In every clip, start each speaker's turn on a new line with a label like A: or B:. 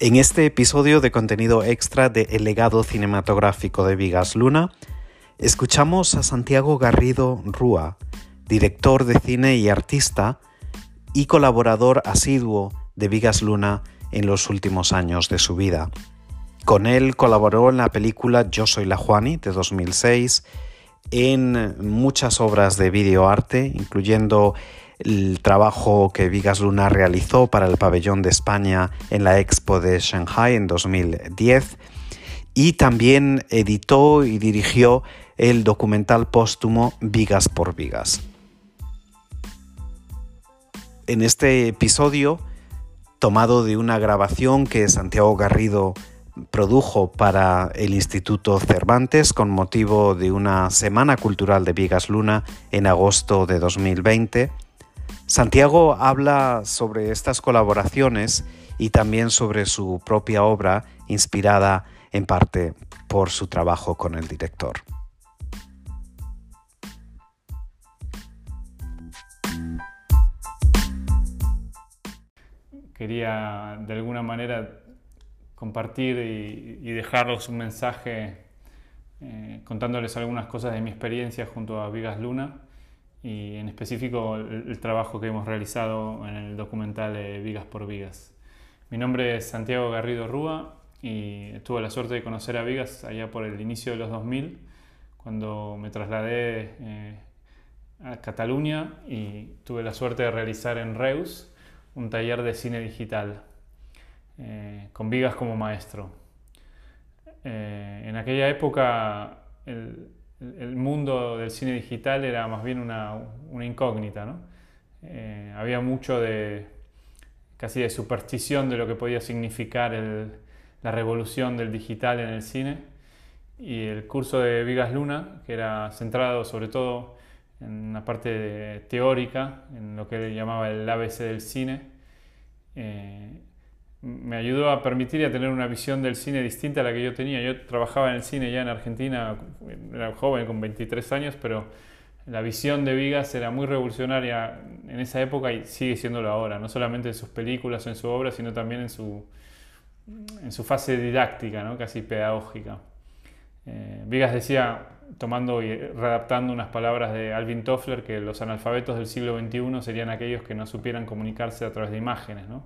A: En este episodio de contenido extra de El legado cinematográfico de Vigas Luna, escuchamos a Santiago Garrido Rúa, director de cine y artista y colaborador asiduo de Vigas Luna en los últimos años de su vida. Con él colaboró en la película Yo soy la Juani de 2006, en muchas obras de videoarte, incluyendo el trabajo que Vigas Luna realizó para el pabellón de España en la Expo de Shanghai en 2010 y también editó y dirigió el documental póstumo Vigas por Vigas. En este episodio, tomado de una grabación que Santiago Garrido produjo para el Instituto Cervantes con motivo de una Semana Cultural de Vigas Luna en agosto de 2020, Santiago habla sobre estas colaboraciones y también sobre su propia obra, inspirada en parte por su trabajo con el director.
B: Quería de alguna manera compartir y, dejarles un mensaje eh, contándoles algunas cosas de mi experiencia junto a Vigas Luna y en específico el, trabajo que hemos realizado en el documental de Vigas por Vigas. Mi nombre es Santiago Garrido Rúa y tuve la suerte de conocer a Vigas allá por el inicio de los 2000, cuando me trasladé eh, a Cataluña y tuve la suerte de realizar en Reus un taller de cine digital, eh, con Vigas como maestro. Eh, en aquella época el, el mundo del cine digital era más bien una, incógnita, ¿no? Eh, había mucho de casi de superstición de lo que podía significar la revolución del digital en el cine y el curso de Vigas Luna, que era centrado sobre todo en una parte teórica, en lo que él llamaba el ABC del cine, eh, me ayudó a permitir y a tener una visión del cine distinta a la que yo tenía. Yo trabajaba en el cine ya en Argentina, era joven, con 23 años, pero la visión de Vigas era muy revolucionaria en esa época y sigue siéndolo ahora, no solamente en sus películas o en su obra, sino también en su, en su fase didáctica, ¿no? casi pedagógica. Eh, Vigas decía, tomando y readaptando unas palabras de Alvin Toffler, que los analfabetos del siglo XXI serían aquellos que no supieran comunicarse a través de imágenes. ¿no?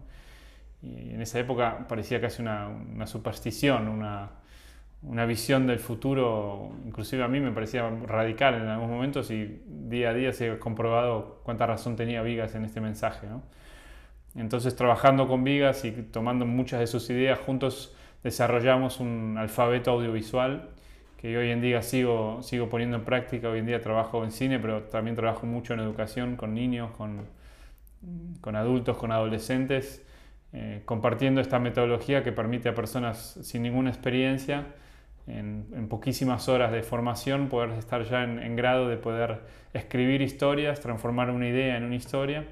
B: Y en esa época parecía casi una, una superstición, una, una, visión del futuro, inclusive a mí me parecía radical en algunos momentos y día a día se ha comprobado cuánta razón tenía Vigas en este mensaje. ¿no? Entonces trabajando con Vigas y tomando muchas de sus ideas juntos desarrollamos un alfabeto audiovisual que hoy en día sigo, sigo poniendo en práctica. Hoy en día trabajo en cine, pero también trabajo mucho en educación con niños, con, con adultos, con adolescentes eh, compartiendo esta metodología que permite a personas sin ninguna experiencia, en, poquísimas horas de formación, poder estar ya en, grado de poder escribir historias, transformar una idea en una historia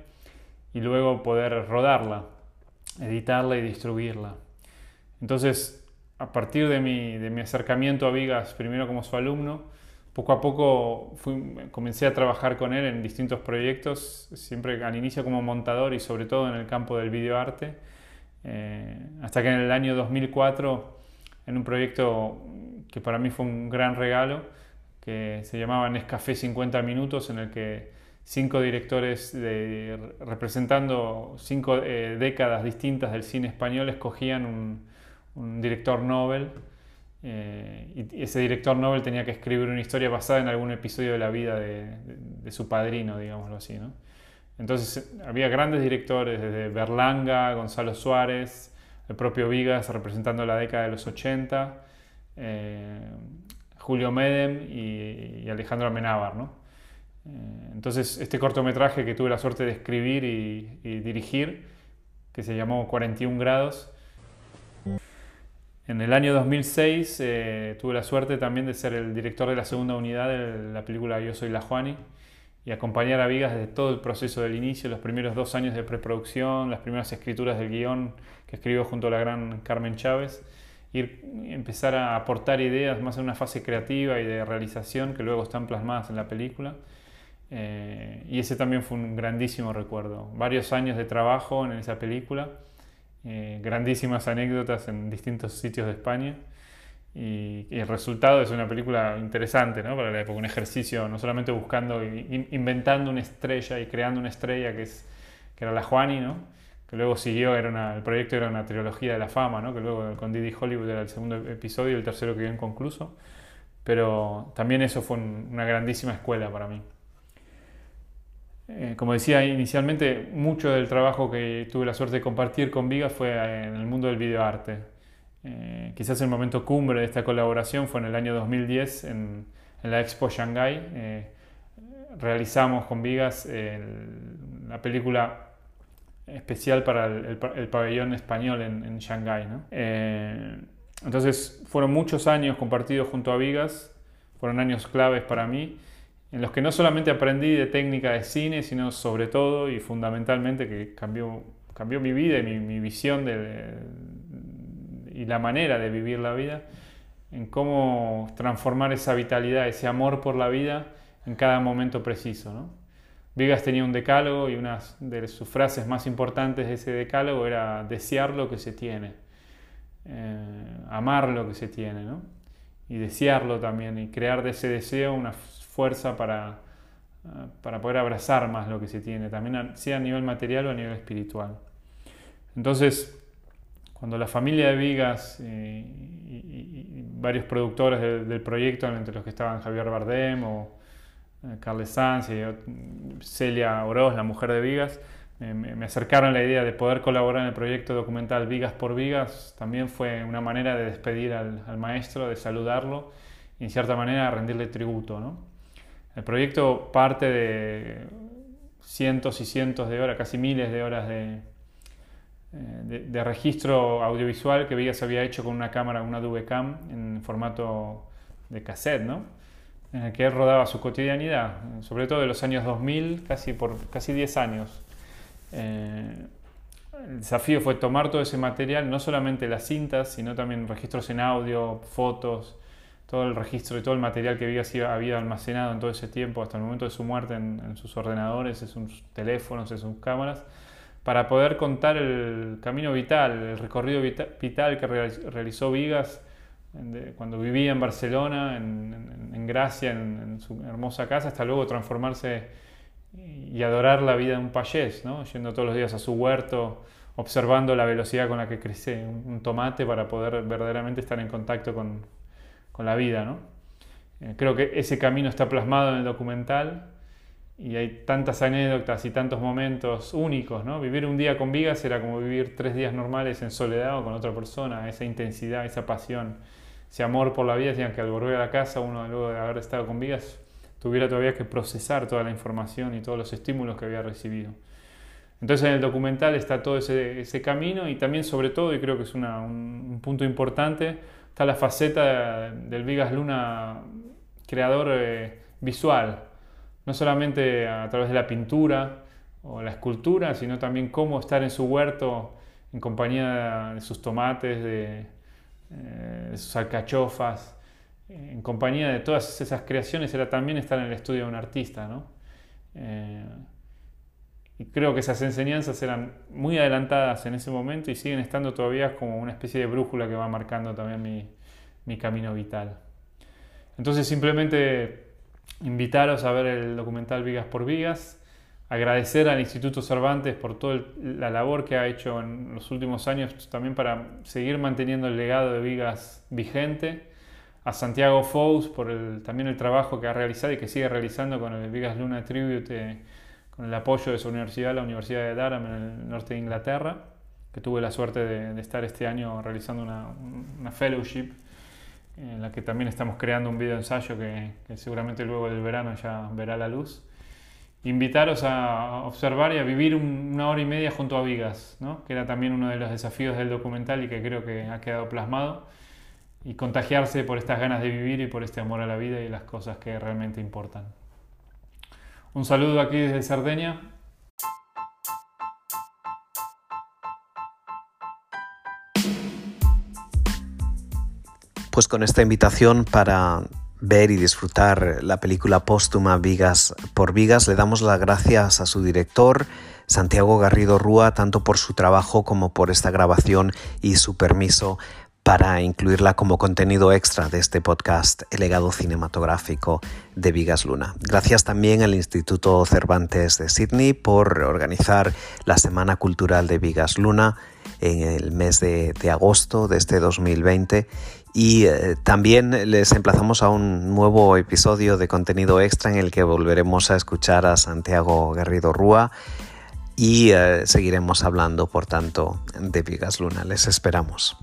B: y luego poder rodarla, editarla y distribuirla. Entonces, a partir de mi, de mi acercamiento a Vigas, primero como su alumno, poco a poco comencé a trabajar con él en distintos proyectos, siempre al inicio como montador y sobre todo en el campo del videoarte, eh, hasta que en el año 2004, en un proyecto que para mí fue un gran regalo, que se llamaba Nescafé 50 Minutos, en el que cinco directores representando cinco eh, décadas distintas del cine español escogían un, director Nobel eh, y ese director Nobel tenía que escribir una historia basada en algún episodio de la vida de, su padrino, digámoslo así. ¿no? Entonces había grandes directores, desde Berlanga, Gonzalo Suárez, el propio Vigas representando la década de los 80, eh, Julio Medem y, Alejandro Amenábar. ¿no? Eh, entonces este cortometraje que tuve la suerte de escribir y, dirigir, que se llamó 41 grados, en el año 2006 eh, tuve la suerte también de ser el director de la segunda unidad de la película Yo Soy la Juani, y acompañar a Vigas desde todo el proceso del inicio, los primeros dos años de preproducción, las primeras escrituras del guion que escribió junto a la gran Carmen Chávez, ir empezar a aportar ideas más en una fase creativa y de realización que luego están plasmadas en la película. Eh, y ese también fue un grandísimo recuerdo. Varios años de trabajo en esa película eh, grandísimas anécdotas en distintos sitios de España. Y, el resultado es una película interesante ¿no? para la época, un ejercicio no solamente buscando, inventando una estrella y creando una estrella que, es, que era la Juani, ¿no? que luego siguió, era el proyecto era una trilogía de la fama, ¿no? que luego con Didi Hollywood era el segundo episodio y el tercero quedó inconcluso, pero también eso fue una grandísima escuela para mí. Eh, como decía inicialmente, mucho del trabajo que tuve la suerte de compartir con Viga fue en el mundo del videoarte. Eh, quizás el momento cumbre de esta colaboración fue en el año 2010 en, la Expo Shanghai. Eh, realizamos con Vigas la película especial para el, pabellón español en, en Shanghái. entonces fueron muchos años compartidos junto a Vigas, fueron años claves para mí en los que no solamente aprendí de técnica de cine, sino sobre todo y fundamentalmente que cambió, cambió mi vida y mi, visión de, y la manera de vivir la vida, en cómo transformar esa vitalidad, ese amor por la vida en cada momento preciso. ¿no? Vigas tenía un decálogo y una de sus frases más importantes de ese decálogo era desear lo que se tiene, eh, amar lo que se tiene, ¿no? y desearlo también, y crear de ese deseo una fuerza para, ah, para poder abrazar más lo que se tiene, también sea a nivel material o a nivel espiritual. Entonces, cuando la familia de Vigas eh, y, varios productores del, proyecto, entre los que estaban Javier Bardem o eh, Carles Sanz y Celia Oroz, la mujer de Vigas, me, acercaron la idea de poder colaborar en el proyecto documental Vigas por Vigas, también fue una manera de despedir al, al maestro, de saludarlo y en cierta manera rendirle tributo. ¿no? El proyecto parte de cientos y cientos de horas, casi miles de horas de, eh, registro audiovisual que Vigas había hecho con una cámara, una Dubecam en formato de cassette, ¿no? en el que rodaba su cotidianidad, sobre todo de los años 2000, casi por casi 10 años. Eh, el desafío fue tomar todo ese material, no solamente las cintas, sino también registros en audio, fotos, todo el registro y todo el material que había, había almacenado en todo ese tiempo hasta el momento de su muerte en, sus ordenadores, en sus teléfonos, en sus cámaras, para poder contar el camino vital, el recorrido vital que realizó Vigas cuando vivía en Barcelona, en, Gracia, en, su hermosa casa, hasta luego transformarse y adorar la vida de un payés, ¿no? yendo todos los días a su huerto, observando la velocidad con la que crece un tomate para poder verdaderamente estar en contacto con, la vida. ¿no? Eh, creo que ese camino está plasmado en el documental y hay tantas anécdotas y tantos momentos únicos. ¿no? Vivir un día con Vigas era como vivir tres días normales en soledad o con otra persona, esa intensidad, esa pasión, ese amor por la vida, decían que al volver a la casa uno luego de haber estado con Vigas tuviera todavía que procesar toda la información y todos los estímulos que había recibido. Entonces en el documental está todo ese, camino y también sobre todo, y creo que es un punto importante, está la faceta del Vigas Luna creador eh, visual, no solamente a través de la pintura o la escultura, sino también cómo estar en su huerto en compañía de sus tomates, de, eh, sus alcachofas, en compañía de todas esas creaciones, era también estar en el estudio de un artista. ¿no? Eh, y creo que esas enseñanzas eran muy adelantadas en ese momento y siguen estando todavía como una especie de brújula que va marcando también mi, camino vital. Entonces simplemente invitaros a ver el documental Vigas por Vigas, agradecer al Instituto Cervantes por toda la labor que ha hecho en los últimos años también para seguir manteniendo el legado de Vigas vigente, a Santiago Fous por el, también el trabajo que ha realizado y que sigue realizando con el Vigas Luna Tribute con el apoyo de su universidad, la Universidad de Durham en el norte de Inglaterra, que tuve la suerte de, estar este año realizando una, fellowship en la que también estamos creando un video ensayo que, seguramente luego del verano ya verá la luz. Invitaros a observar y a vivir una hora y media junto a Vigas, ¿no? que era también uno de los desafíos del documental y que creo que ha quedado plasmado, y contagiarse por estas ganas de vivir y por este amor a la vida y las cosas que realmente importan. Un saludo aquí desde Cerdeña.
A: Pues con esta invitación para ver y disfrutar la película póstuma Vigas por Vigas, le damos las gracias a su director, Santiago Garrido Rúa, tanto por su trabajo como por esta grabación y su permiso para incluirla como contenido extra de este podcast El legado cinematográfico de Vigas Luna. Gracias también al Instituto Cervantes de Sydney por organizar la Semana Cultural de Vigas Luna en el mes de, agosto de este 2020 y eh, también les emplazamos a un nuevo episodio de contenido extra en el que volveremos a escuchar a Santiago Garrido Rúa y eh, seguiremos hablando, por tanto, de Vigas Luna. Les esperamos.